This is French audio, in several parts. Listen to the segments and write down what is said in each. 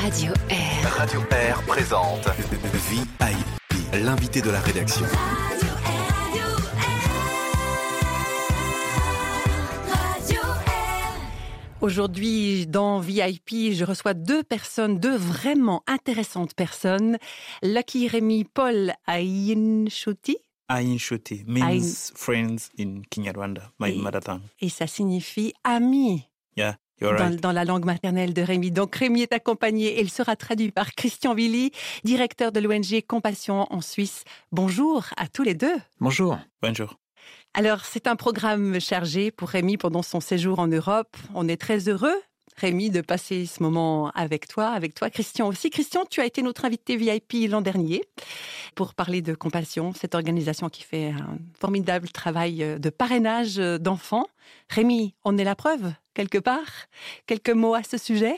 Radio Air. Radio Air présente VIP, l'invité de la rédaction. Aujourd'hui, dans VIP, je reçois deux personnes, deux vraiment intéressantes personnes. Lucky Rémi Paul Ainshuti. Ainshuti means friends in Kinyarwanda, my Et- mother tongue. Et ça signifie ami Yeah, dans, la langue maternelle de Rémi. Donc Rémi est accompagné et il sera traduit par Christian Willy, directeur de l'ONG Compassion en Suisse. Bonjour à tous les deux. Bonjour. Bonjour. Alors, c'est un programme chargé pour Rémi pendant son séjour en Europe. On est très heureux, Rémi, de passer ce moment avec toi, avec toi, Christian aussi. Christian, tu as été notre invité VIP l'an dernier pour parler de Compassion, cette organisation qui fait un formidable travail de parrainage d'enfants. Rémi, on est la preuve, quelque part. Quelques mots à ce sujet?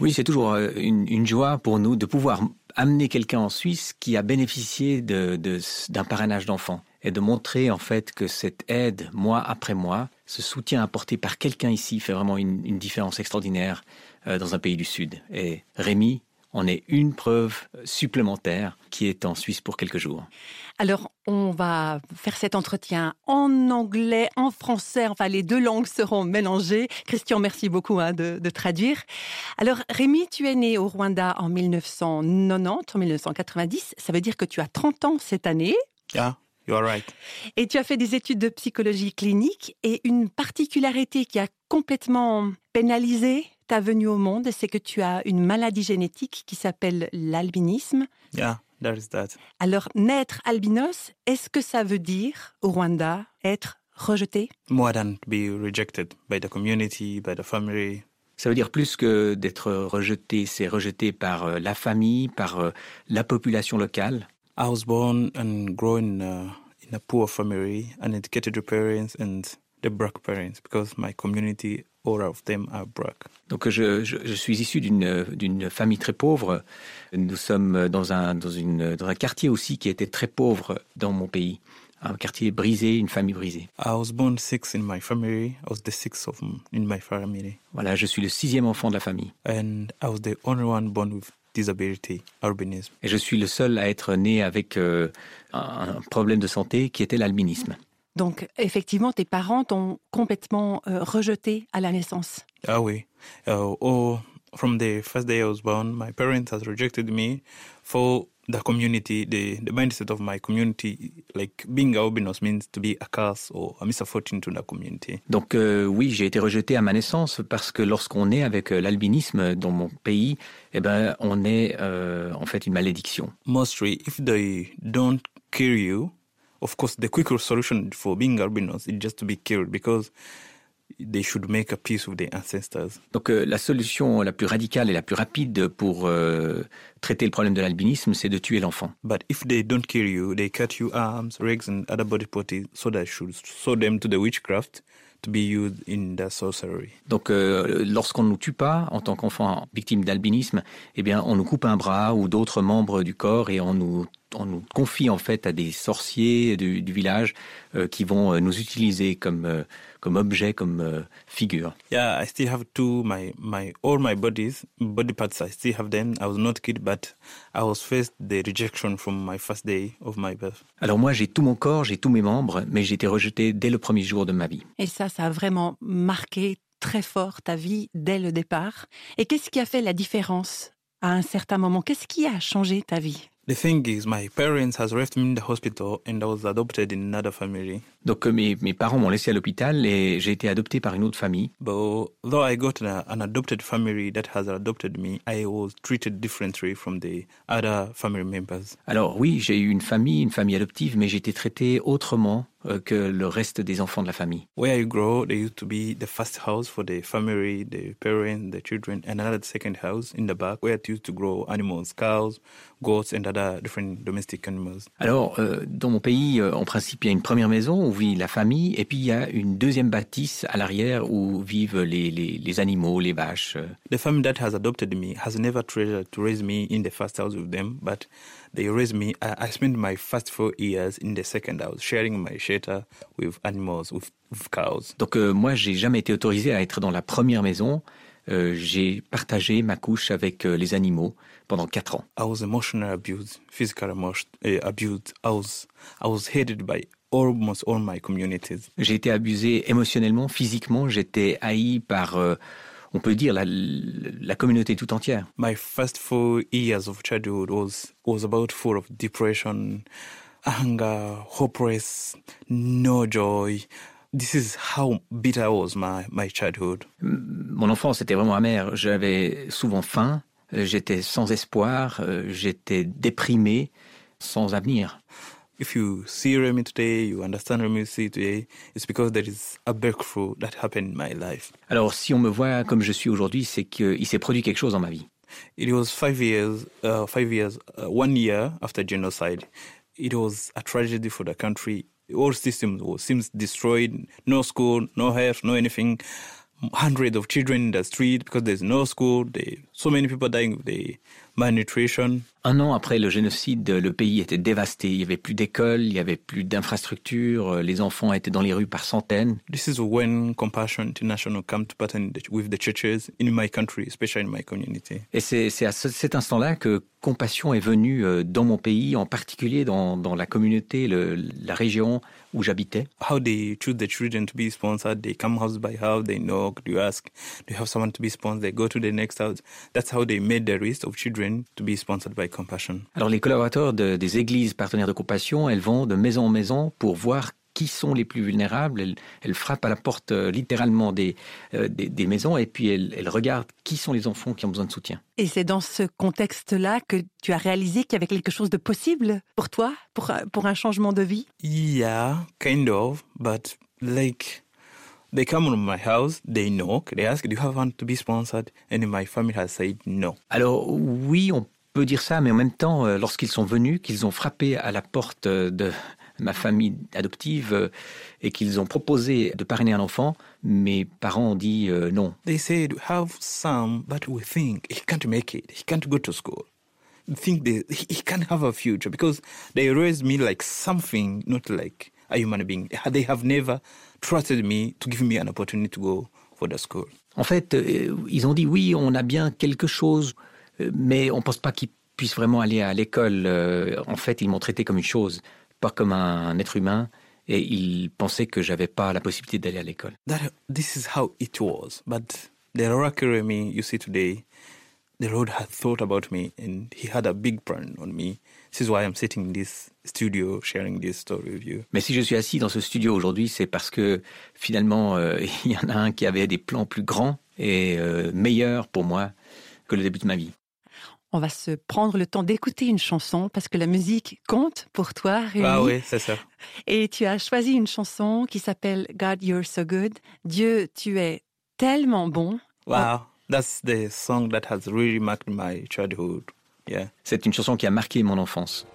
Oui, c'est toujours euh, une, joie pour nous de pouvoir amener quelqu'un en Suisse qui a bénéficié de- de- d'un parrainage d'enfants et de montrer en fait que cette aide, mois après mois, ce soutien apporté par quelqu'un ici fait vraiment une, une différence extraordinaire euh, dans un pays du Sud. Et Rémi en est une preuve supplémentaire qui est en Suisse pour quelques jours. Alors, on va faire cet entretien en anglais, en français, enfin les deux langues seront mélangées. Christian, merci beaucoup hein, de, de traduire. Alors, Rémi, tu es né au Rwanda en 1990, en 1990, ça veut dire que tu as 30 ans cette année. Yeah, you're right. Et tu as fait des études de psychologie clinique et une particularité qui a complètement pénalisé ta venue au monde, c'est que tu as une maladie génétique qui s'appelle l'albinisme. Yeah, that is that. Alors, naître albinos, est-ce que ça veut dire au Rwanda être rejeté? More than to be rejected by the community, by the family. Ça veut dire plus que d'être rejeté, c'est rejeté par euh, la famille, par euh, la population locale. I was born and grown uh, in a poor family, uneducated parents and the black parents because my community, all of them are black. Donc je, je, je suis issu d'une famille très pauvre. Nous sommes dans un dans une dans un quartier aussi qui était très pauvre dans mon pays, un quartier brisé, une famille brisée. I was born six in my family. I was the sixth of in my family, Voilà, je suis le sixième enfant de la famille and I was the only one born with disability, albinism. et je suis le seul à être né avec euh, un problème de santé qui était l'albinisme. Donc, effectivement, tes parents t'ont complètement euh, rejeté à la naissance. Ah oui. Uh, oh, from the first day I was born, my parents has rejected me for the community, the, the mindset of my community, like being albinos means to be a curse or a misfortune to the community. Donc euh, oui, j'ai été rejeté à ma naissance parce que lorsqu'on est avec euh, l'albinisme dans mon pays, eh ben on est euh, en fait une malédiction. Mostly, if they don't kill you, of course, the quicker solution for being albinos is just to be killed because they should make a peace with their ancestors. Donc euh, la solution la plus radicale et la plus rapide pour euh, traiter le problème de l'albinisme, c'est de tuer l'enfant. But if they don't kill you, they cut you arms, legs, and other body parts so that should show them to the witchcraft to be used in the sorcery. Donc euh, lorsqu'on ne nous tue pas en tant qu'enfant victime d'albinisme, eh bien on nous coupe un bras ou d'autres membres du corps et on nous on nous confie en fait à des sorciers du, du village euh, qui vont euh, nous utiliser comme euh, comme objet, comme euh, figure. Yeah, I still have two my my all my bodies body parts. I still have them. I was not killed, but I was faced the rejection from my first day of my birth. Alors moi j'ai tout mon corps, j'ai tous mes membres, mais j'ai été rejeté dès le premier jour de ma vie. Et ça, ça a vraiment marqué très fort ta vie dès le départ. Et qu'est-ce qui a fait la différence à un certain moment? Qu'est-ce qui a changé ta vie? The thing is, my parents has left me in the hospital, and I was adopted in another family. Donc euh, mes, mes parents m'ont laissé à l'hôpital et j'ai été adopté par une autre famille. But though I got an adopted family that has adopted me, I was treated differently from the other family members. Alors oui, j'ai eu une famille, une famille adoptive, mais j'ai été traité autrement euh, que le reste des enfants de la famille. Where I grow, there used to be the first house for the family, the parents, the children, and another second house in the back where it used to grow animals, cows, goats, and other different domestic animals. Alors, euh, dans mon pays, en principe, il y a une première maison où vit la famille, et puis il y a une deuxième bâtisse à l'arrière où vivent les, les, les animaux, les vaches. The family that has adopted me has never tried to raise me in the first house with them, but they raised me. I, spent my first four years in the second house, sharing my shelter with animals, with, with cows. Donc euh, moi, j'ai jamais été autorisé à être dans la première maison. euh, j'ai partagé ma couche avec euh, les animaux pendant quatre ans. I was emotionally abused, physically uh, abused. I was, I was hated by almost all my communities. J'ai été abusé émotionnellement, physiquement, j'étais haï par, euh, on peut dire, la, la communauté tout entière. My first four years of childhood was was about full of depression, anger, hopeless, no joy. This is how bitter was my, my childhood. Mon enfance était vraiment amère. J'avais souvent faim, j'étais sans espoir, euh, j'étais déprimé, sans avenir. If you see Remy today, you understand Remy today, it's because there is a breakthrough that happened in my life. Alors si on me voit comme je suis aujourd'hui, c'est qu'il s'est produit quelque chose dans ma vie. It was five years, uh, five years, uh, one year after genocide. It was a tragedy for the country. All systems were seems destroyed. No school, no health, no anything. Hundreds of children in the street because there's no school. They, so many people dying of the malnutrition. Un an après le génocide, le pays était dévasté. Il n'y avait plus d'écoles, il n'y avait plus d'infrastructures, les enfants étaient dans les rues par centaines. This is when Compassion International come to partner with the churches in my country, especially in my community. Et c'est à ce- cet instant-là que Compassion est venue euh, dans mon pays, en particulier dans, dans la communauté, le- la région où j'habitais. How they choose the children to be sponsored, they come house by house, they knock, ask, do you have someone to be sponsored? They go to the next house. That's how they made the list of children to be sponsored by Compassion. Alors les collaborateurs de- des églises partenaires de Compassion, elles vont de maison en maison pour voir qui sont les plus vulnérables. Elles, elles frappent à la porte euh, littéralement des, euh, des, des maisons et puis elles, elles regardent qui sont les enfants qui ont besoin de soutien. Et c'est dans ce contexte-là que tu as réalisé qu'il y avait quelque chose de possible pour toi, pour, pour un changement de vie? Yeah, kind of, but like they come to my house, they knock, they ask, do you have one to be sponsored? And my family has said no. Alors oui, on peut dire ça, mais en même temps, euh, lorsqu'ils sont venus, qu'ils ont frappé à la porte euh, de ma famille adoptive euh, et qu'ils ont proposé de parrainer un enfant, mes parents ont dit non. They said, we have some, but we think he can't make it. He can't go to school. Think they, he can't have a future because they raised me like something, not like a human being. They have never trusted me to give me an opportunity to go for the school. En fait, ils ont dit oui, on a bien quelque chose, mais on pense pas qu'ils puissent vraiment aller à l'école. Euh, En fait, ils m'ont traité comme une chose, pas comme un être humain, et ils pensaient que j'avais pas la possibilité d'aller à l'école. This is how it was. But the me you see today, the Lord had thought about me and He had a big plan on me. This is why I'm sitting in this studio sharing this story with you. Mais si je suis assis dans ce studio aujourd'hui, c'est parce que finalement, euh, il y en a un qui avait des plans plus grands et euh, meilleurs pour moi que le début de ma vie. On va se prendre le temps d'écouter une chanson parce que la musique compte pour toi, Rémi. Ah oui, c'est ça. Et tu as choisi une chanson qui s'appelle God You're So Good. Dieu, tu es tellement bon. Wow, that's the song that has really marked my childhood. Yeah. C'est une chanson qui a marqué mon enfance.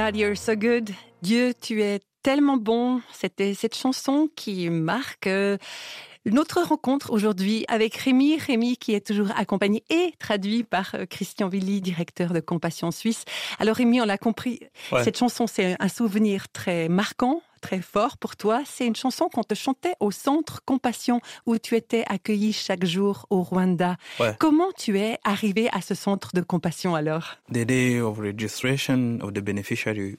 God, you're so good. Dieu, tu es tellement bon. C'était cette chanson qui marque euh, notre rencontre aujourd'hui avec Rémi. Rémi qui est toujours accompagné et traduit par euh, Christian Willy, directeur de Compassion Suisse. Alors Rémi, on l'a compris, Ouais. cette chanson c'est un souvenir très marquant, très fort pour toi. C'est une chanson qu'on te chantait au centre Compassion où tu étais accueilli chaque jour au Rwanda. Ouais. Comment tu es arrivé à ce centre de compassion alors? The day of registration of the beneficiary,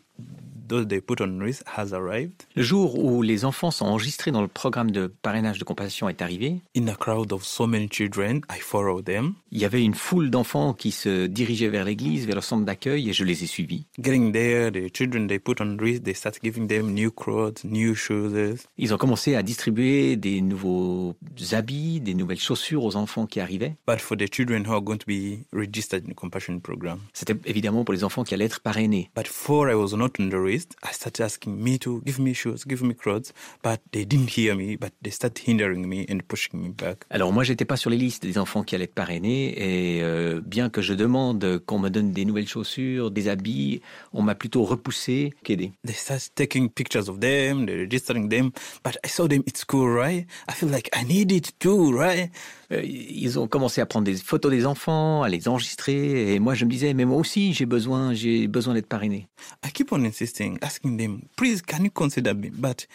those they put on risk, has arrived. Le jour où les enfants sont enregistrés dans le programme de parrainage de compassion est arrivé, In a crowd of so many children, I followed them. il y avait une foule d'enfants qui se dirigeaient vers l'église, vers le centre d'accueil, et je les ai suivis. Getting there, the children they put on risk, they start giving them new clothes, new shoes. Ils ont commencé à distribuer des nouveaux habits, des nouvelles chaussures aux enfants qui arrivaient. But for the children who are going to be registered in the compassion program. C'était évidemment pour les enfants qui allaient être parrainés. But before I was not on the list, I started asking me to give me shoes, give me clothes. But they didn't hear me, but they started hindering me and pushing me back. Alors moi, j'étais pas sur les listes des enfants qui allaient être parrainés, et euh, bien que je demande qu'on me donne des nouvelles chaussures, des habits, on m'a plutôt repoussé qu'aidé. They started taking pictures of them, they're registering them. But I saw them at school, right? I feel like I need it too, right? Euh, ils ont commencé à prendre des photos des enfants, à les enregistrer, et moi je me disais, mais moi aussi j'ai besoin, j'ai besoin d'être parrainé. I keep on insisting, asking them, please, can you consider me? But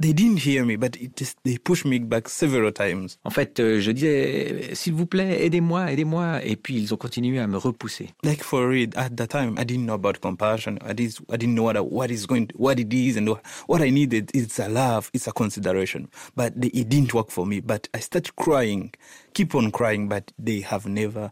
they didn't hear me, but it just, they pushed me back several times. En fait, euh, je disais, s'il vous plaît, aidez-moi, aidez-moi, et puis ils ont continué à me repousser. Like for real, at that time, I didn't know about compassion. I didn't, I didn't know what, I- what is going, what it is, and what, what I needed It's a love, it's a consideration. But they, it didn't work for me. But I started crying, keep on crying, but they have never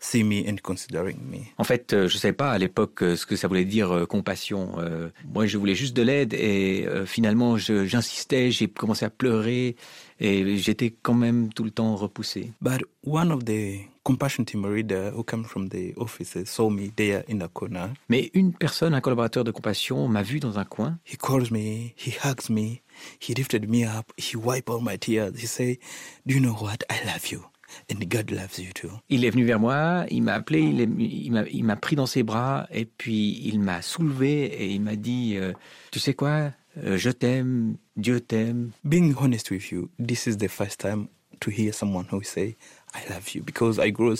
seen me and considering me. En fait, euh, je ne savais pas à l'époque euh, ce que ça voulait dire euh, compassion. Euh, moi, je voulais juste de l'aide et euh, finalement, j'insistais, j'ai commencé à pleurer et j'étais quand même tout le temps repoussé. But one of the compassion team leader who came from the offices saw me there in the corner. Mais une personne, un collaborateur de compassion, m'a vu dans un coin. He calls me, he hugs me, he lifted me up, he wiped all my tears. He say, "Do you know what? I love you, and God loves you too." Il est venu vers moi, il m'a appelé, il, m'a pris dans ses bras et puis il m'a soulevé et il m'a dit, euh, tu sais quoi, Euh, je t'aime, Dieu t'aime. Being honest with you, this is the first time to hear someone who say, "I love you," because I grew,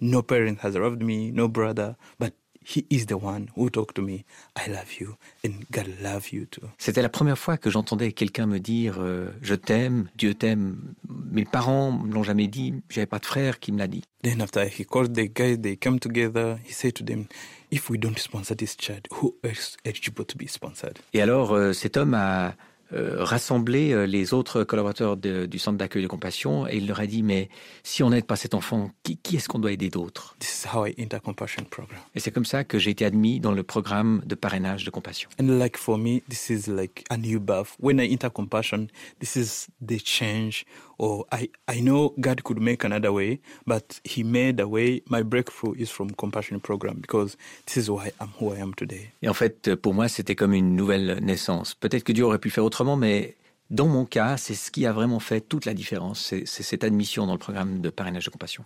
no parent has loved me, no brother, but he is the one who talked to me. I love you, and God love you too. C'était la première fois que j'entendais quelqu'un me dire euh, je t'aime, Dieu t'aime. Mes parents me l'ont jamais dit, j'avais pas de frère qui me l'a dit. Then after he called the guys, they come together. He said to them, "If we don't sponsor this child, who else eligible to be sponsored?" Et alors euh, cet homme a euh, rassemblé euh, les autres collaborateurs de- du centre d'accueil de compassion et il leur a dit mais si on n'aide pas cet enfant, qui, qui est-ce qu'on doit aider d'autre This is how I enter compassion program. Et c'est comme ça que j'ai été admis dans le programme de parrainage de compassion. And like for me, this is like a new birth. When I enter compassion, this is the change. Or I, I know God could make another way, but He made a way. My breakthrough is from compassion program because this is why I'm who I am today. Et en fait, pour moi, c'était comme une nouvelle naissance. Peut-être que Dieu aurait pu faire autrement, mais dans mon cas, c'est ce qui a vraiment fait toute la différence. C'est c'est cette admission dans le programme de parrainage de compassion.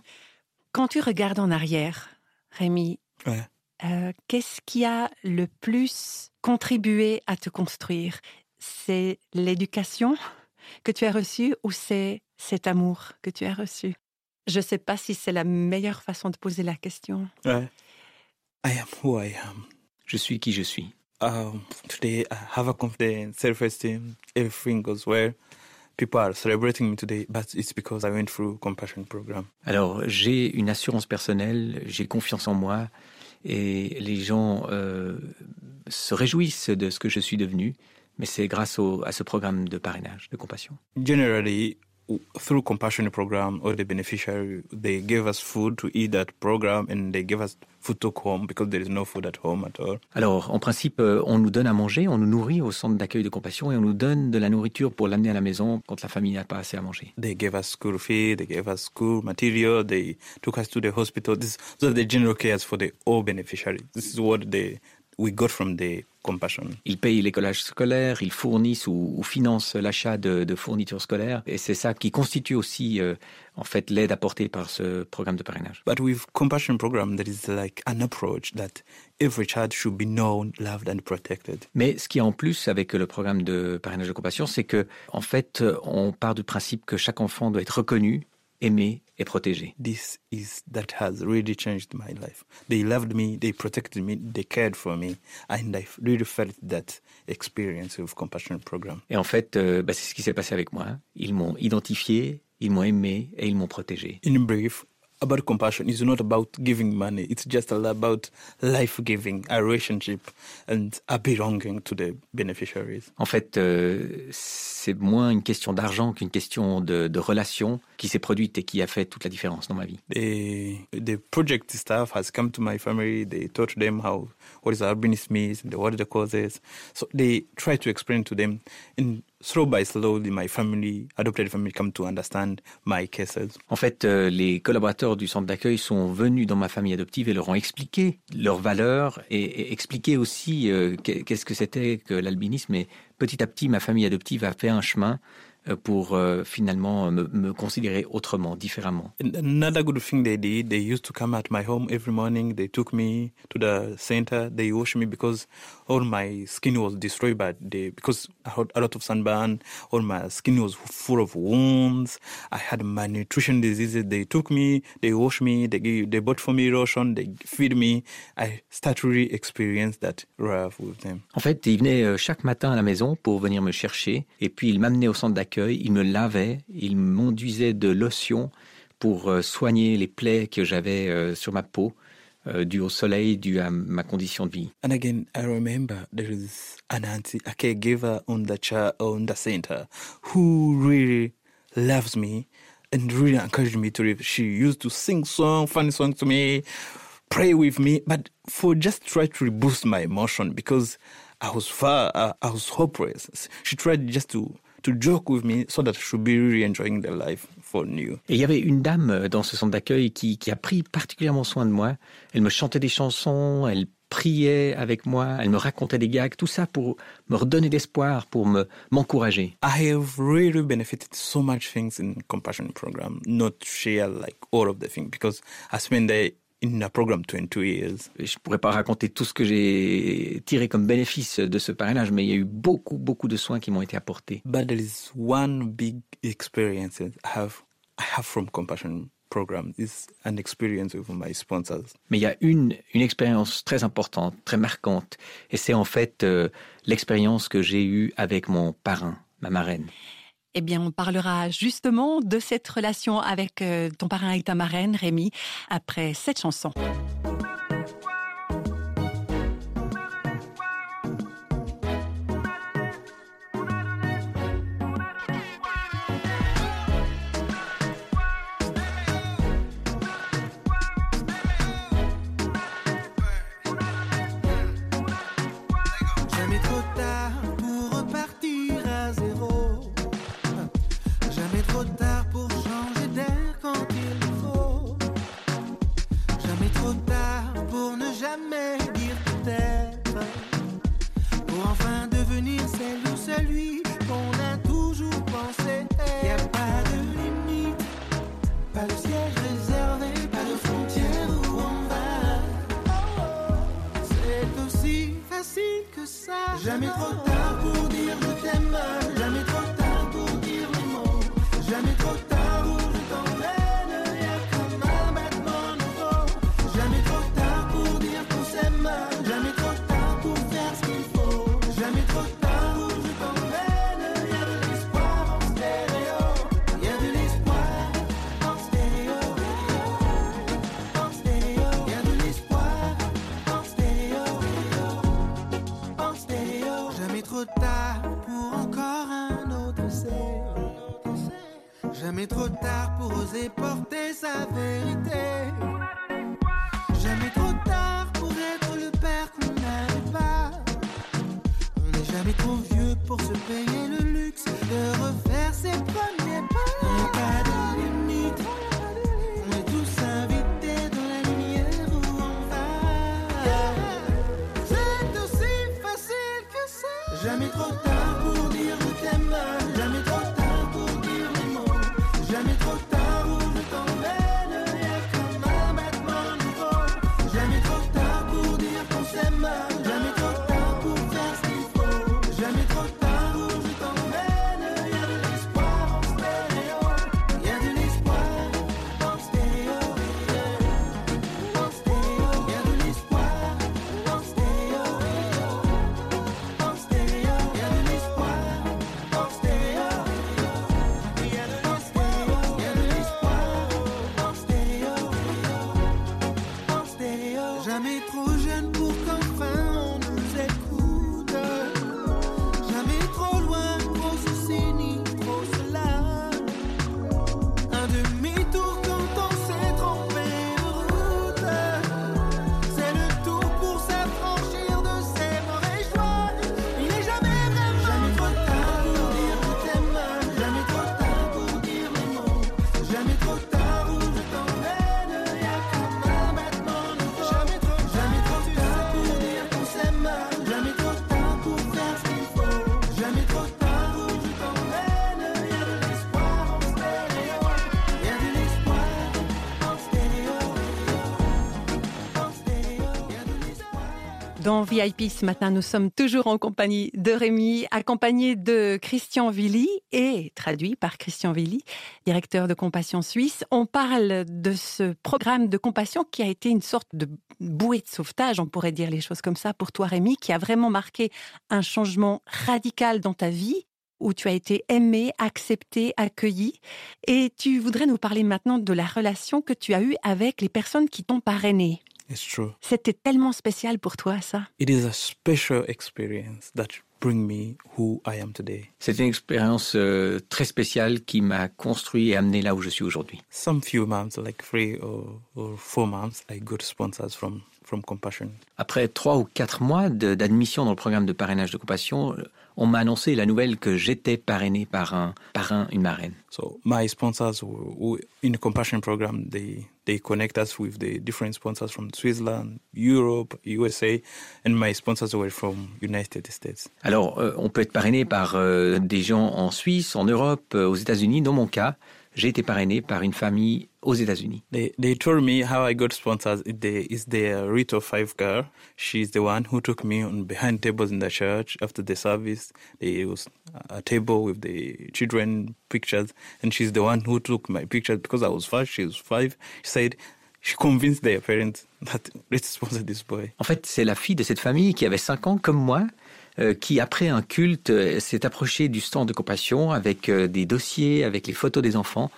Quand tu regardes en arrière, Rémi, Ouais. euh, qu'est-ce qui a le plus contribué à te construire? C'est l'éducation? Que tu as reçue ou c'est cet amour que tu as reçu? Je ne sais pas si c'est la meilleure façon de poser la question. I am who I am. Je suis qui je suis. Um, today I have a confidence, self-esteem. Everything goes well. People are celebrating me today, but it's because I went through compassion program. Alors, j'ai une assurance personnelle, j'ai confiance en moi, et les gens euh, se réjouissent de ce que je suis devenu, mais c'est grâce au- à ce programme de parrainage de compassion. generally through compassion program or the beneficiary they give us food to eat that program and they give us food to home because there is no food at home at all Alors, en principe, euh, on nous donne à manger, on nous nourrit au centre d'accueil de compassion, et on nous donne de la nourriture pour l'amener à la maison quand la famille n'a pas assez à manger. they gave us school fee they gave us school material they took us to the hospital this those are the general cares for the all beneficiaries this is what the we got from the compassion. Ils payent l'écolage scolaire, ils fournissent ou, ou financent l'achat de, de fournitures scolaires. Et c'est ça qui constitue aussi, euh, en fait, l'aide apportée par ce programme de parrainage. But with compassion program, there is like an approach that every child should be known, loved and protected. Mais ce qui est en plus avec le programme de parrainage de compassion, c'est que, en fait, on part du principe que chaque enfant doit être reconnu, aimé et protégé. This is that has really changed my life. They loved me, they protected me, they cared for me, and I really felt that experience of compassion program. Et en fait, euh, bah, c'est ce qui s'est passé avec moi. Ils m'ont identifié, ils m'ont aimé et ils m'ont protégé. In brief, about compassion is not about giving money. It's just about life giving, a relationship, and a belonging to the beneficiaries. En fait, euh, c'est moins une question d'argent qu'une question de, de relation qui s'est produite et qui a fait toute la différence dans ma vie. The the project staff has come to my family. They taught them how what is albinism is and what are the causes. So they try to explain to them. And slow by slowly, my family, adopted family, come to understand my cases. En fait, euh, les collaborateurs du centre d'accueil sont venus dans ma famille adoptive et leur ont expliqué leurs valeurs et, et expliqué aussi euh, qu'est- qu'est-ce que c'était que l'albinisme. Et petit à petit, ma famille adoptive a fait un chemin euh, pour euh, finalement me, me considérer autrement, différemment. Another good thing they did, they used to come at my home every morning. They took me to the center. They washed me because all my skin was destroyed by the because I had a lot of sunburn. All my skin was full of wounds. I had malnutrition diseases. They took me. They washed me. They gave, they bought for me lotion. They feed me. I start really experience that love with them. En fait, ils venaient euh, chaque matin à la maison pour venir me chercher et puis ils m'amenaient au centre d'accueil, ils me lavaient, ils m'enduisaient de lotion pour euh, soigner les plaies que j'avais euh, sur ma peau euh, dues au soleil, dues à ma condition de vie. And again, I remember there is an auntie, a caregiver on the chair on the center, who really loves me and really encouraged me to live. She used to sing song, funny songs to me, pray with me, but for just try to boost my emotion because I was far, uh, I was hopeless. She tried just to to joke with me so that I should be really enjoying the life for new. Et il y avait une dame euh, dans ce centre d'accueil qui, qui a pris particulièrement soin de moi. Elle me chantait des chansons, elle priait avec moi, elle me racontait des gags, tout ça pour me redonner l'espoir, pour me m'encourager. I have really benefited so much things in compassion program, not share like all of the things because I spent there in a program 22 years. Je pourrais pas raconter tout ce que j'ai tiré comme bénéfice de ce parrainage, mais il y a eu beaucoup, beaucoup de soins qui m'ont été apportés. But there is one big experience that I have I have from compassion program is an experience with my sponsors. Mais il y a une, une expérience très importante, très marquante, et c'est en fait euh, l'expérience que j'ai eue avec mon parrain, ma marraine. Eh bien, on parlera justement de cette relation avec euh, ton parrain et ta marraine, Rémi, après cette chanson. Dans VIP ce matin, nous sommes toujours en compagnie de Rémi, accompagné de Christian Villy et traduit par Christian Villy, directeur de Compassion Suisse. On parle de ce programme de compassion qui a été une sorte de bouée de sauvetage, on pourrait dire les choses comme ça, pour toi Rémi, qui a vraiment marqué un changement radical dans ta vie où tu as été aimé, accepté, accueilli. Et tu voudrais nous parler maintenant de la relation que tu as eue avec les personnes qui t'ont parrainé. It's true. C'était tellement spécial pour toi, ça. It is a special experience that bring me who I am today. C'est une expérience euh, très spéciale qui m'a construit et amené là où je suis aujourd'hui. Some few months, like three or, or four months, I got sponsors from from Compassion. Après trois ou quatre mois d'admission dans le programme de parrainage de compassion, on m'a annoncé la nouvelle que j'étais parrainé par un parrain, une marraine. So my sponsors were, were in the Compassion program. They they connect us with the different sponsors from Switzerland, Europe, USA, and my sponsors were from United States. Alors, euh, on peut être parrainé par euh, des gens en Suisse, en Europe, euh, aux États-Unis. Dans mon cas, j'ai été parrainé par une famille aux États-Unis. They they told me how I got sponsors. It the, is the Rito Five girl. She's the one who took me on behind tables in the church after the service. There was a table with the children pictures, and she's the one who took my pictures because I was five. She was five. She said she convinced their parents that let's sponsor this boy. En fait, c'est la fille de cette famille qui avait 5 ans, comme moi, qui, après un culte, euh, s'est approchée du stand de compassion avec euh, des dossiers, avec les photos des enfants.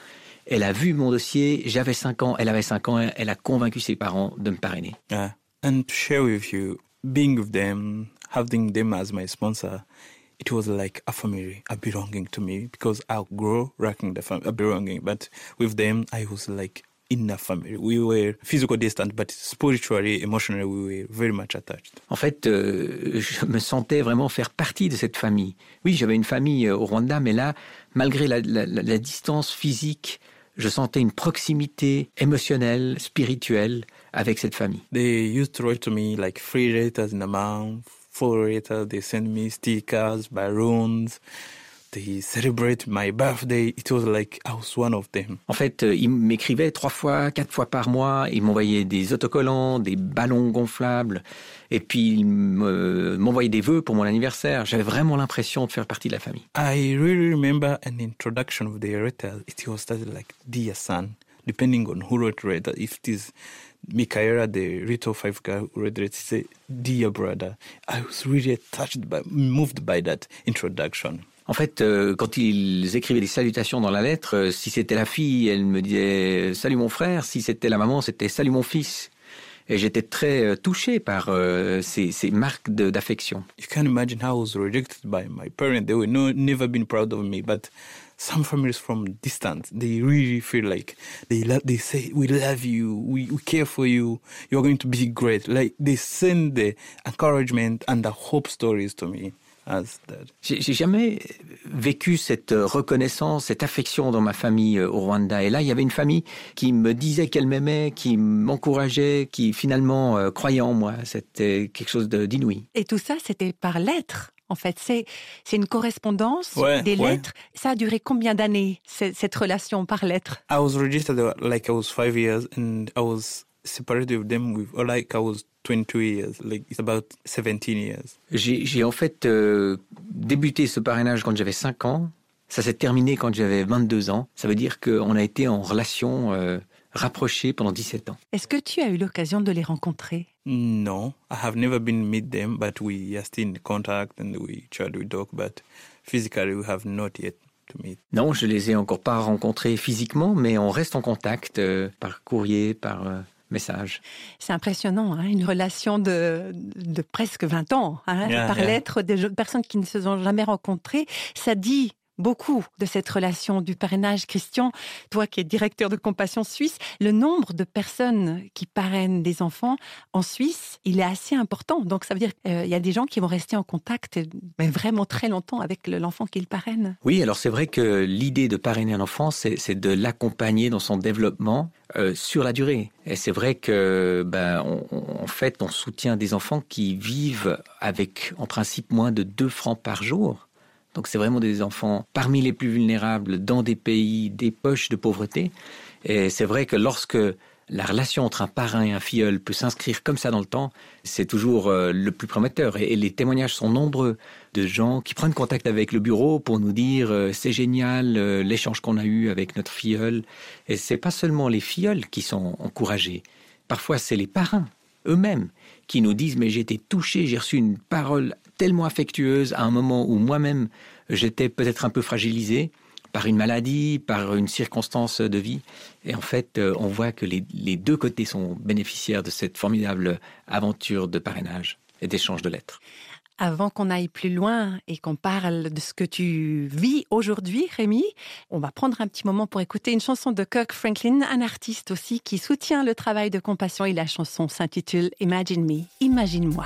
Elle a vu mon dossier, j'avais 5 ans, elle avait 5 ans, elle a convaincu ses parents de me parrainer. Uh, and share with you, being with them, having them as my sponsor, it was like a family, a belonging to me because I grew lacking the fam- a belonging. But with them, I was like in a family. We were physical distant, but spiritually, emotionally, we were very much attached. En fait, euh, je me sentais vraiment faire partie de cette famille. Oui, j'avais une famille euh, au Rwanda, mais là, malgré la, la- la- la distance physique, je sentais une proximité émotionnelle, spirituelle avec cette famille. They used to write to me like three letters in a month, four letters. They send me stickers, balloons. They celebrate my birthday. It was like I was one of them. En fait, euh, ils m'écrivaient trois fois, quatre fois par mois. Ils m'envoyaient des autocollants, des ballons gonflables. Et puis, ils me- m'envoyaient des vœux pour mon anniversaire. J'avais vraiment l'impression de faire partie de la famille. I really remember an introduction of the letter. It was started like "Dear son," depending on who wrote letter. If it is Michaela, the Rito Five guy who wrote it, said, "Dear brother." I was really touched by, moved by that introduction. En fait, euh, quand ils écrivaient des salutations dans la lettre, euh, si c'était la fille, elle me disait Salut mon frère. Si c'était la maman, c'était Salut mon fils. Et j'étais très euh, touché par euh, ces, marques d'affection. You can imagine how I was rejected by my parents. They were no, never been proud of me, but some families from distance, they really feel like they lo- they say, "We love you, we, we care for you, you're going to be great." Like they send the encouragement and the hope stories to me. J'ai j'ai jamais vécu cette euh, reconnaissance, cette affection dans ma famille euh, au Rwanda. Et là, il y avait une famille qui me disait qu'elle m'aimait, qui m'encourageait, qui finalement euh, croyait en moi. C'était quelque chose de- d'inouï. Et tout ça, c'était par lettres. En fait, c'est c'est une correspondance, Ouais, des ouais. lettres. Ça a duré combien d'années ce- cette relation par lettres? I was registered uh, like I was five years, and I was separated with them with or like I was 22 years. Like it's about 17 years. J'ai en fait euh, débuté ce parrainage quand j'avais 5 ans. Ça s'est terminé quand j'avais 22 ans. Ça veut dire qu'on a été en relation euh, rapprochée pendant 17 ans. Est-ce que tu as eu l'occasion de les rencontrer? No, I have never been meet them, but we are still in contact and we chat, we talk, but physically we have not yet to meet. Non, je les ai encore pas rencontrés physiquement, mais on reste en contact euh, par courrier, par euh, message. C'est impressionnant, hein, une relation de, de presque 20 ans, hein, Yeah, par yeah. lettres, des jeunes personnes qui ne se sont jamais rencontrées. Ça dit beaucoup de cette relation du parrainage. Christian, toi qui es directeur de Compassion Suisse, le nombre de personnes qui parrainent des enfants en Suisse, il est assez important. Donc ça veut dire qu'il y a des gens qui vont rester en contact mais vraiment très longtemps avec le- l'enfant qu'ils parrainent. Oui, alors c'est vrai que l'idée de parrainer un enfant, c'est de l'accompagner dans son développement euh, sur la durée. Et c'est vrai que, ben, en fait, on soutient des enfants qui vivent avec, en principe, moins de 2 francs par jour. Donc c'est vraiment des enfants parmi les plus vulnérables dans des pays, des poches de pauvreté. Et c'est vrai que lorsque la relation entre un parrain et un filleul peut s'inscrire comme ça dans le temps, c'est toujours euh, le plus prometteur. Et, les témoignages sont nombreux de gens qui prennent contact avec le bureau pour nous dire euh, c'est génial euh, l'échange qu'on a eu avec notre filleul. Et c'est pas seulement les filleuls qui sont encouragés. Parfois c'est les parrains eux-mêmes qui nous disent mais j'ai été touché, j'ai reçu une parole tellement affectueuse à un moment où moi-même j'étais peut-être un peu fragilisé par une maladie, par une circonstance de vie. Et en fait, euh, on voit que les, deux côtés sont bénéficiaires de cette formidable aventure de parrainage et d'échange de lettres. Avant qu'on aille plus loin et qu'on parle de ce que tu vis aujourd'hui, Rémi, on va prendre un petit moment pour écouter une chanson de Kirk Franklin, un artiste aussi qui soutient le travail de compassion et la chanson s'intitule Imagine Me, Imagine-moi.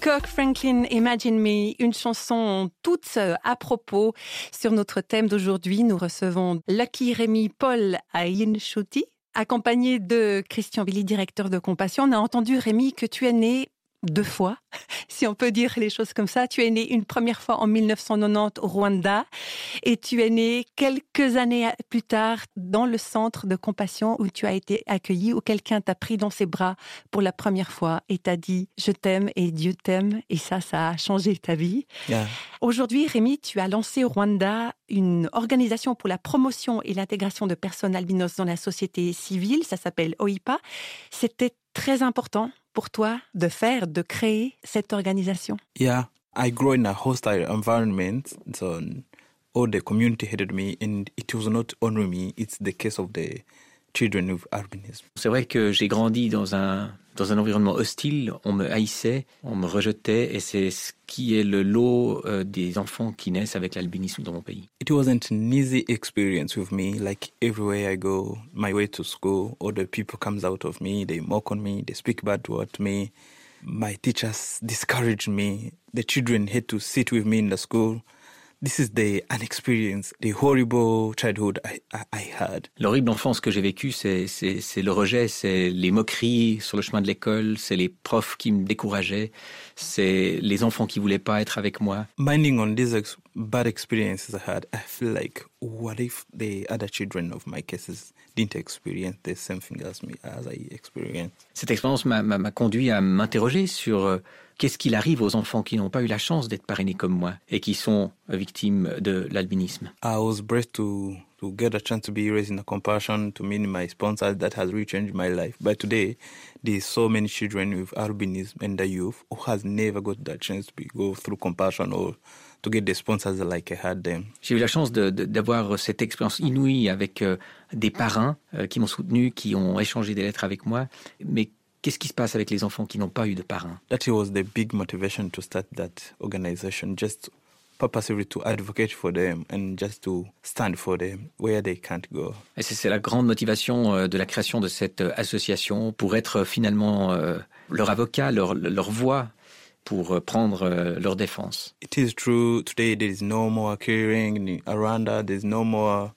Kirk Franklin, Imagine Me, une chanson toute à propos. Sur notre thème d'aujourd'hui, nous recevons Lucky Rémi Paul Aïn Chouti, accompagné de Christian Billy, directeur de Compassion. On a entendu, Rémi, que tu es né deux fois, si on peut dire les choses comme ça. Tu es né une première fois en 1990 au Rwanda et tu es né quelques années plus tard dans le centre de compassion où tu as été accueilli, où quelqu'un t'a pris dans ses bras pour la première fois et t'a dit je t'aime et Dieu t'aime et ça, ça a changé ta vie. Aujourd'hui, Rémi, tu as lancé au Rwanda une organisation pour la promotion et l'intégration de personnes albinos dans la société civile. Ça s'appelle OIPA. C'était très important pour toi de faire, de créer cette organisation? Yeah, I grew in a hostile environment, so all the community hated me, and it was not only me. It's the case of the children with albinism. C'est vrai que j'ai grandi dans un dans un environnement hostile, on me haïssait, on me rejetait, et c'est ce qui est le lot euh, des enfants qui naissent avec l'albinisme dans mon pays. It wasn't an easy experience with me. Like everywhere I go, my way to school, other people comes out of me, they mock on me, they speak bad word to me. My teachers discouraged me. The children had to sit with me in the school. This is the an experience, the horrible childhood I, I, I had. L'horrible enfance que j'ai vécue, c'est c'est- c'est le rejet, c'est les moqueries sur le chemin de l'école, c'est les profs qui me décourageaient, c'est les enfants qui voulaient pas être avec moi. On these bad experiences I had, I feel like, what if the other children of my cases didn't experience the same thing as me, as I experienced? Cette expérience m'a- conduit à m'interroger sur euh, qu'est-ce qu'il arrive aux enfants qui n'ont pas eu la chance d'être parrainés comme moi et qui sont victimes de l'albinisme. I was blessed to to get a chance to be raised in a compassion to meet my sponsors that has really changed my life. But today, there's so many children with albinism and the youth who has never got that chance to be, go through compassion or to get the sponsors like I had them. J'ai eu la chance d'avoir cette expérience inouïe avec euh, des parrains euh, qui m'ont soutenu, qui ont échangé des lettres avec moi. Mais qu'est-ce qui se passe avec les enfants qui n'ont pas eu de parrains? That was the big motivation to start that organization, just purposely to advocate for them and just to stand for them where they can't go. Et c'est la grande motivation euh, de la création de cette euh, association pour être euh, finalement euh, leur avocat, leur, leur voix pour euh, prendre euh, leur défense. It is true today there is no more carrying in Aranda, there's no more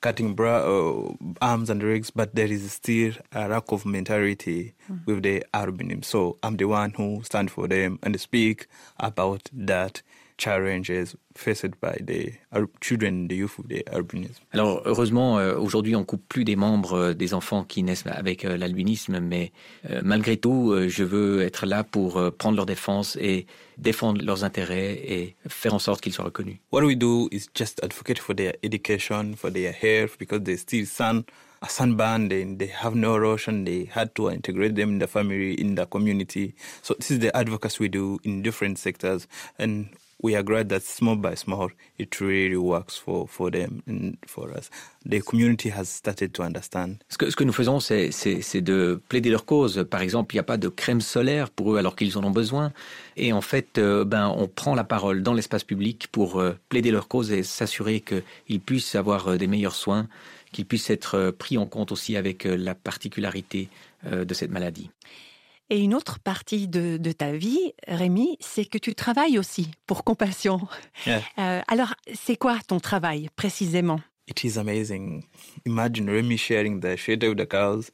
cutting bra- uh, arms and legs, but there is still a lack of mentality with the albinism. So I'm the one who stand for them and speak about that challenges faced by the children, the youth with the albinism. Alors heureusement, euh, aujourd'hui, on coupe plus des membres euh, des enfants qui naissent avec euh, l'albinisme, mais euh, malgré tout, je veux être là pour prendre leur défense et défendre leurs intérêts et faire en sorte qu'ils soient reconnus. What we do is just advocate for their education, for their health, because they still sun a sunburn, they, they have no ration, they had to integrate them in the family, in the community. So this is the advocacy we do in different sectors, and we are glad that small by small, it really works for, for them and for us. The community has started to understand. Ce que, nous faisons, c'est- de plaider leur cause. Par exemple, il n'y a pas de crème solaire pour eux alors qu'ils en ont besoin. Et en fait, euh, ben, on prend la parole dans l'espace public pour euh, plaider leur cause et s'assurer qu'ils puissent avoir euh, des meilleurs soins, qu'ils puissent être pris en compte aussi avec la particularité de cette maladie. Et une autre partie de, de ta vie, Rémi, c'est que tu travailles aussi pour Compassion. Yeah. Euh, alors, c'est quoi ton travail précisément? It is amazing. Imagine Remy sharing the shelter with the cows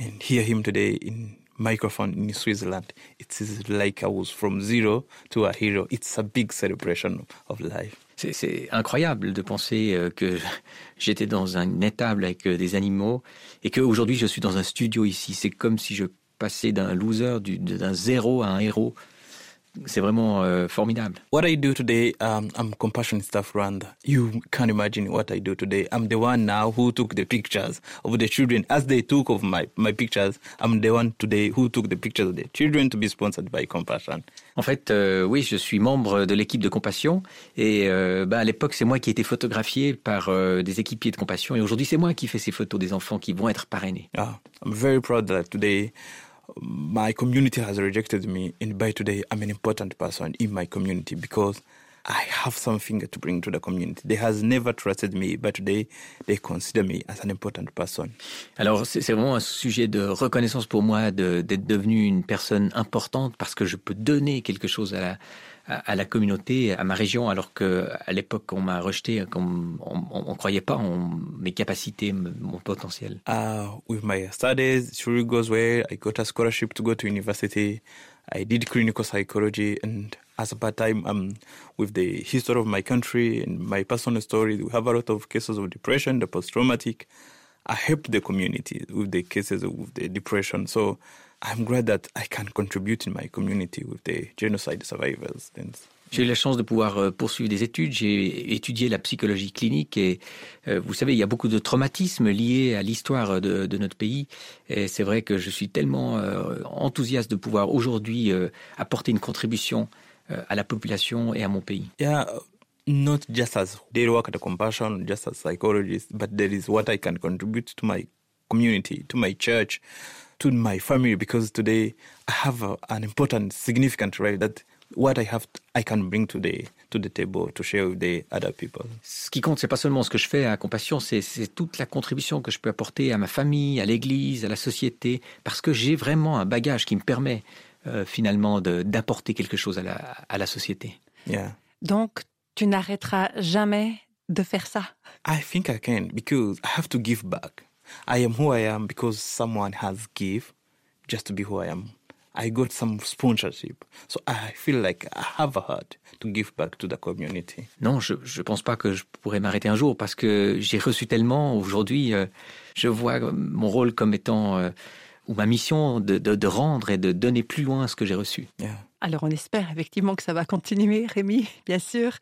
and hear him today in microphone in Switzerland. It is like I was from zero to a hero. It's a big celebration of life. C'est- incroyable de penser euh, que j'étais dans un étable avec euh, des animaux et qu'aujourd'hui je suis dans un studio ici. C'est comme si je passais d'un loser, du- d'un zéro à un héros. C'est vraiment euh, formidable. What I do today, um, I'm compassion staff Rwanda. You can't imagine what I do today. I'm the one now who took the pictures of the children as they took of my, my pictures. I'm the one today who took the pictures of the children to be sponsored by Compassion. En fait, euh, oui, je suis membre de l'équipe de Compassion et euh, bah, à l'époque, c'est moi qui ai été photographié par euh, des équipiers de Compassion et aujourd'hui, c'est moi qui fais ces photos des enfants qui vont être parrainés. Yeah, I'm very proud that today my community has rejected me, and by today I'm an important person in my community because I have something to bring to the community. They has never trusted me, but today they consider me as an important person. Alors, c'est vraiment un sujet de reconnaissance pour moi de- d'être devenu une personne importante parce que je peux donner quelque chose à la, à, la communauté, à ma région, alors que l'époque, on m'a rejeté, on, on croyait pas en mes capacités, mon potentiel. Uh, with my studies, it goes well. I got a scholarship to go to university. I did clinical psychology, and as a part time, um, with the history of my country and my personal story, we have a lot of cases of depression, the post traumatic. I help the community with the cases of the depression. So I'm glad that I can contribute in my community with the genocide survivors. J'ai eu la chance de pouvoir euh, poursuivre des études. J'ai étudié la psychologie clinique et euh, vous savez, il y a beaucoup de traumatismes liés à l'histoire de, de notre pays. Et c'est vrai que je suis tellement euh, enthousiaste de pouvoir aujourd'hui euh, apporter une contribution euh, à la population et à mon pays. yeah, not just as they work at compassion, just as psychologist, but there is what I can contribute to my community, to my church, to my family, because today I have a, an important, significant role that what I have, I can bring to the to the table to share with the other people. Ce qui compte, c'est pas seulement ce que je fais à Compassion, c'est toute la contribution que je peux apporter à ma famille, à l'Église, à la société, parce que j'ai vraiment un bagage qui me permet euh, finalement d'apporter quelque chose à la, à la société. Yeah, Donc, tu n'arrêteras jamais de faire ça? I think I can because I have to give back. I am who I am because someone has give just to be who I am. I got some sponsorship, so I feel like I have a heart to give back to the community. Non, je ne pense pas que je pourrais m'arrêter un jour parce que j'ai reçu tellement. Aujourd'hui, euh, je vois mon rôle comme étant, euh, ou ma mission de, de- de rendre et de donner plus loin ce que j'ai reçu. Yeah. Alors on espère effectivement que ça va continuer, Rémi, bien sûr.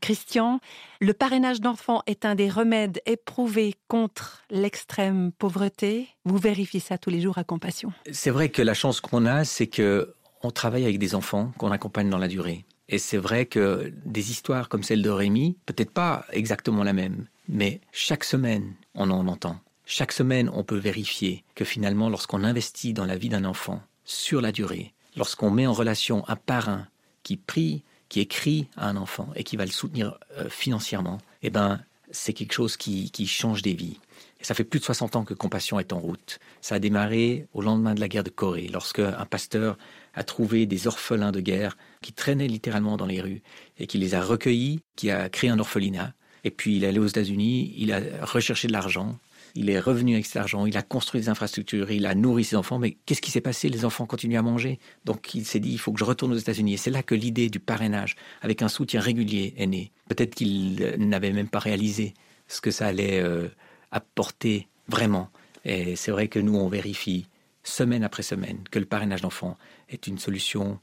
Christian, le parrainage d'enfants est un des remèdes éprouvés contre l'extrême pauvreté. Vous vérifiez ça tous les jours à Compassion. C'est vrai que la chance qu'on a, c'est que on travaille avec des enfants qu'on accompagne dans la durée. Et c'est vrai que des histoires comme celle de Rémi, peut-être pas exactement la même, mais chaque semaine, on en entend. Chaque semaine, on peut vérifier que finalement, lorsqu'on investit dans la vie d'un enfant sur la durée, lorsqu'on met en relation un parrain qui prie, qui écrit à un enfant et qui va le soutenir euh, financièrement, eh ben, c'est quelque chose qui, qui change des vies. Et ça fait plus de 60 ans que Compassion est en route. Ça a démarré au lendemain de la guerre de Corée, lorsque un pasteur a trouvé des orphelins de guerre qui traînaient littéralement dans les rues et qui les a recueillis, qui a créé un orphelinat. Et puis il est allé aux États-Unis, il a recherché de l'argent, il est revenu avec cet argent, il a construit des infrastructures, il a nourri ses enfants, mais qu'est-ce qui s'est passé? Les enfants continuent à manger. Donc il s'est dit, il faut que je retourne aux États-Unis. Et c'est là que l'idée du parrainage, avec un soutien régulier, est née. Peut-être qu'il euh, n'avait même pas réalisé ce que ça allait euh, apporter vraiment. Et c'est vrai que nous, on vérifie semaine après semaine que le parrainage d'enfants est une solution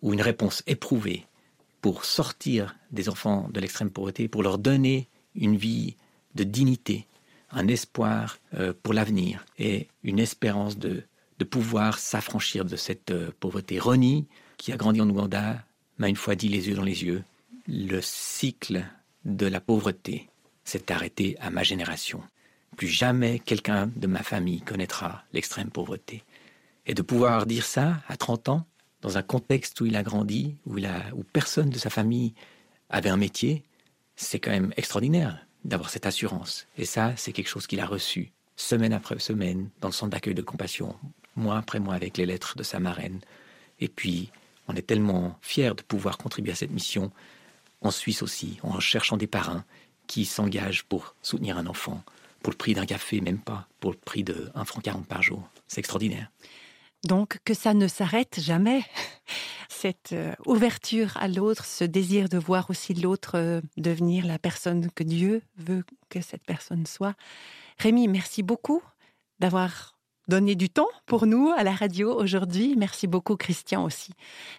ou une réponse éprouvée pour sortir des enfants de l'extrême pauvreté, pour leur donner une vie de dignité, un espoir euh, pour l'avenir et une espérance de, de pouvoir s'affranchir de cette euh, pauvreté. Ronnie, qui a grandi en Ouganda, m'a une fois dit les yeux dans les yeux, le cycle de la pauvreté s'est arrêté à ma génération. Plus jamais quelqu'un de ma famille connaîtra l'extrême pauvreté. Et de pouvoir dire ça à 30 ans, dans un contexte où il a grandi, où, où personne de sa famille avait un métier, c'est quand même extraordinaire d'avoir cette assurance. Et ça, c'est quelque chose qu'il a reçu semaine après semaine dans le centre d'accueil de compassion, mois après mois avec les lettres de sa marraine. Et puis, on est tellement fiers de pouvoir contribuer à cette mission en Suisse aussi, en cherchant des parrains qui s'engagent pour soutenir un enfant, pour le prix d'un café, même pas, pour le prix de 1 franc 40 par jour. C'est extraordinaire. Donc que ça ne s'arrête jamais. Cette euh, ouverture à l'autre, ce désir de voir aussi l'autre euh, devenir la personne que Dieu veut que cette personne soit. Rémi, merci beaucoup d'avoir donné du temps pour nous à la radio aujourd'hui. Merci beaucoup Christian aussi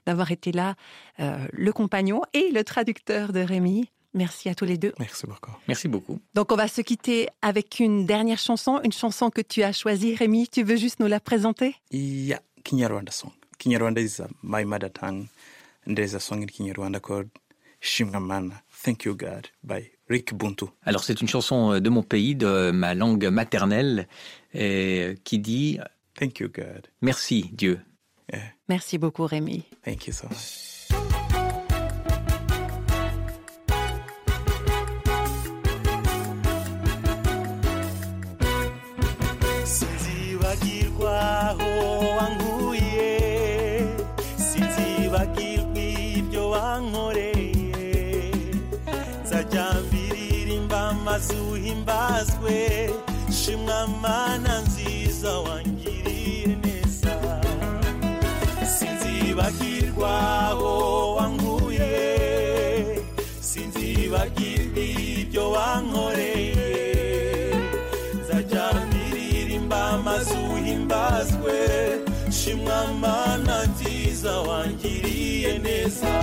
d'avoir été là, euh, le compagnon et le traducteur de Rémi. Merci à tous les deux. Merci beaucoup. Merci beaucoup. Donc on va se quitter avec une dernière chanson, une chanson que tu as choisie. Rémi, tu veux juste nous la présenter? Yeah, Kinyarwanda song. Kinyarwanda is my mother tongue, and there's a song in Kinyarwanda called Shimramana. Thank you, God, by Rick Buntu. Alors c'est une chanson euh, de mon pays, de ma langue maternelle, et, euh, qui dit Thank you, God. Merci Dieu. Yeah, Merci beaucoup Rémi. thank you so much. Maze uhimbazwe shimwa mana nziza wangiriye neza. Sinzibagirwa aho wankuye sinzibagirwa ibyo wankoreye. Nzajya mbiririmba maze uhimbazwe shimwa mana nziza wangiriye neza.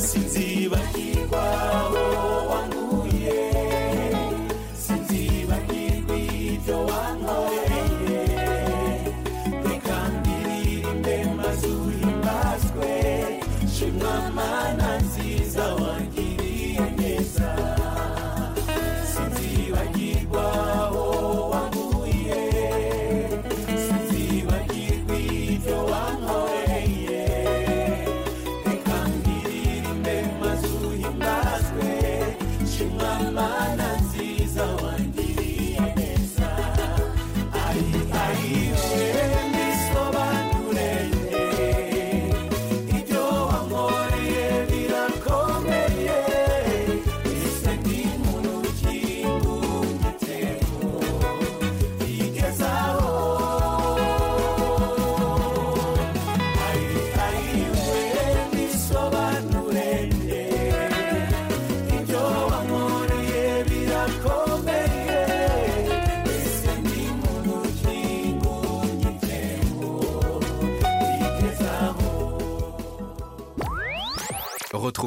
sinziba